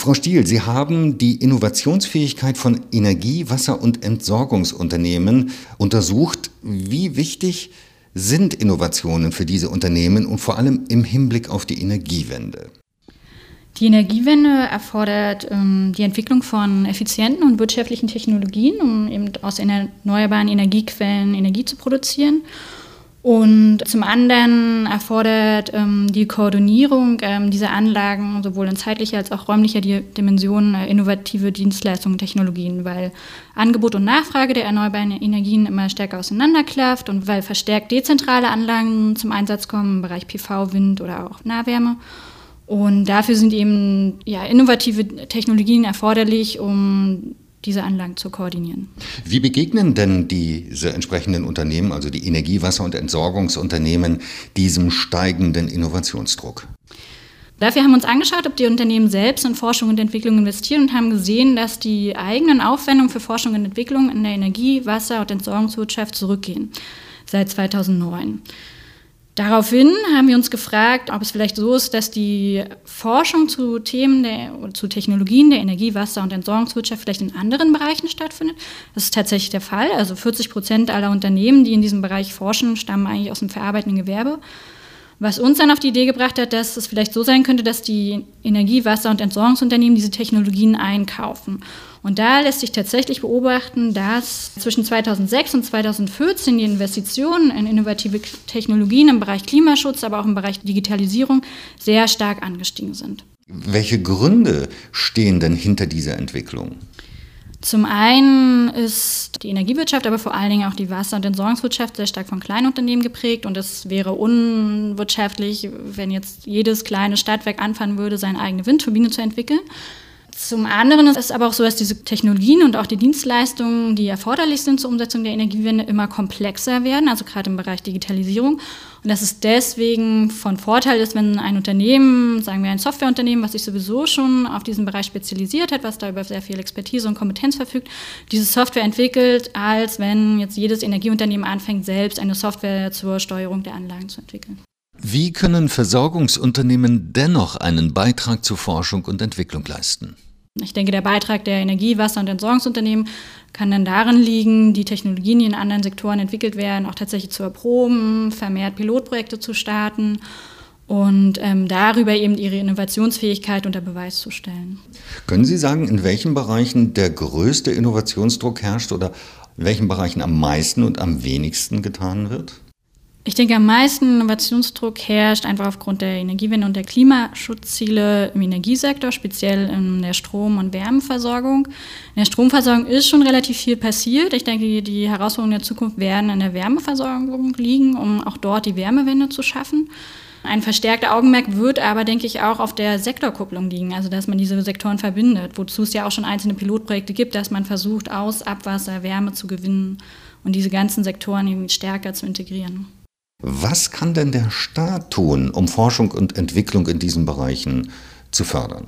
Frau Stiel, Sie haben die Innovationsfähigkeit von Energie-, Wasser- und Entsorgungsunternehmen untersucht. Wie wichtig sind Innovationen für diese Unternehmen und vor allem im Hinblick auf die Energiewende? Die Energiewende erfordert ähm, die Entwicklung von effizienten und wirtschaftlichen Technologien, um eben aus erneuerbaren Energiequellen Energie zu produzieren. Und zum anderen erfordert ähm, die Koordinierung ähm, dieser Anlagen sowohl in zeitlicher als auch räumlicher Dimension äh, innovative Dienstleistungen und Technologien, weil Angebot und Nachfrage der erneuerbaren Energien immer stärker auseinanderklafft und weil verstärkt dezentrale Anlagen zum Einsatz kommen im Bereich PV, Wind oder auch Nahwärme. Und dafür sind eben ja, innovative Technologien erforderlich, um diese Anlagen zu koordinieren. Wie begegnen denn diese entsprechenden Unternehmen, also die Energie-, Wasser- und Entsorgungsunternehmen, diesem steigenden Innovationsdruck? Dafür haben wir uns angeschaut, ob die Unternehmen selbst in Forschung und Entwicklung investieren und haben gesehen, dass die eigenen Aufwendungen für Forschung und Entwicklung in der Energie-, Wasser- und Entsorgungswirtschaft zurückgehen seit 2009. Daraufhin haben wir uns gefragt, ob es vielleicht so ist, dass die Forschung zu Themen der, zu Technologien der Energie-, Wasser- und Entsorgungswirtschaft vielleicht in anderen Bereichen stattfindet. Das ist tatsächlich der Fall. Also 40 Prozent aller Unternehmen, die in diesem Bereich forschen, stammen eigentlich aus dem verarbeitenden Gewerbe. Was uns dann auf die Idee gebracht hat, dass es vielleicht so sein könnte, dass die Energie-, Wasser- und Entsorgungsunternehmen diese Technologien einkaufen. Und da lässt sich tatsächlich beobachten, dass zwischen 2006 und 2014 die Investitionen in innovative Technologien im Bereich Klimaschutz, aber auch im Bereich Digitalisierung sehr stark angestiegen sind. Welche Gründe stehen denn hinter dieser Entwicklung? Zum einen ist die Energiewirtschaft, aber vor allen Dingen auch die Wasser- und Entsorgungswirtschaft sehr stark von Kleinunternehmen geprägt und es wäre unwirtschaftlich, wenn jetzt jedes kleine Stadtwerk anfangen würde, seine eigene Windturbine zu entwickeln. Zum anderen ist es aber auch so, dass diese Technologien und auch die Dienstleistungen, die erforderlich sind zur Umsetzung der Energiewende, immer komplexer werden, also gerade im Bereich Digitalisierung. Und dass es deswegen von Vorteil ist, wenn ein Unternehmen, sagen wir ein Softwareunternehmen, was sich sowieso schon auf diesen Bereich spezialisiert hat, was da über sehr viel Expertise und Kompetenz verfügt, diese Software entwickelt, als wenn jetzt jedes Energieunternehmen anfängt, selbst eine Software zur Steuerung der Anlagen zu entwickeln. Wie können Versorgungsunternehmen dennoch einen Beitrag zur Forschung und Entwicklung leisten? Ich denke, der Beitrag der Energie-, Wasser- und Entsorgungsunternehmen kann dann darin liegen, die Technologien, die in anderen Sektoren entwickelt werden, auch tatsächlich zu erproben, vermehrt Pilotprojekte zu starten und ähm, darüber eben ihre Innovationsfähigkeit unter Beweis zu stellen. Können Sie sagen, in welchen Bereichen der größte Innovationsdruck herrscht oder in welchen Bereichen am meisten und am wenigsten getan wird? Ich denke, am meisten Innovationsdruck herrscht einfach aufgrund der Energiewende und der Klimaschutzziele im Energiesektor, speziell in der Strom- und Wärmeversorgung. In der Stromversorgung ist schon relativ viel passiert. Ich denke, die Herausforderungen der Zukunft werden in der Wärmeversorgung liegen, um auch dort die Wärmewende zu schaffen. Ein verstärkter Augenmerk wird aber, denke ich, auch auf der Sektorkupplung liegen, also dass man diese Sektoren verbindet, wozu es ja auch schon einzelne Pilotprojekte gibt, dass man versucht, aus Abwasser Wärme zu gewinnen und diese ganzen Sektoren irgendwie stärker zu integrieren. Was kann denn der Staat tun, um Forschung und Entwicklung in diesen Bereichen zu fördern?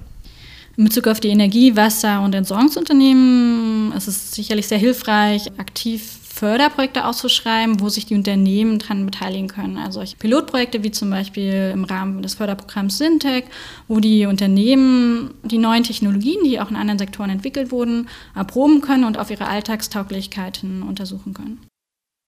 In Bezug auf die Energie-, Wasser- und Entsorgungsunternehmen ist es sicherlich sehr hilfreich, aktiv Förderprojekte auszuschreiben, wo sich die Unternehmen daran beteiligen können. Also solche Pilotprojekte wie zum Beispiel im Rahmen des Förderprogramms Syntec, wo die Unternehmen die neuen Technologien, die auch in anderen Sektoren entwickelt wurden, erproben können und auf ihre Alltagstauglichkeiten untersuchen können.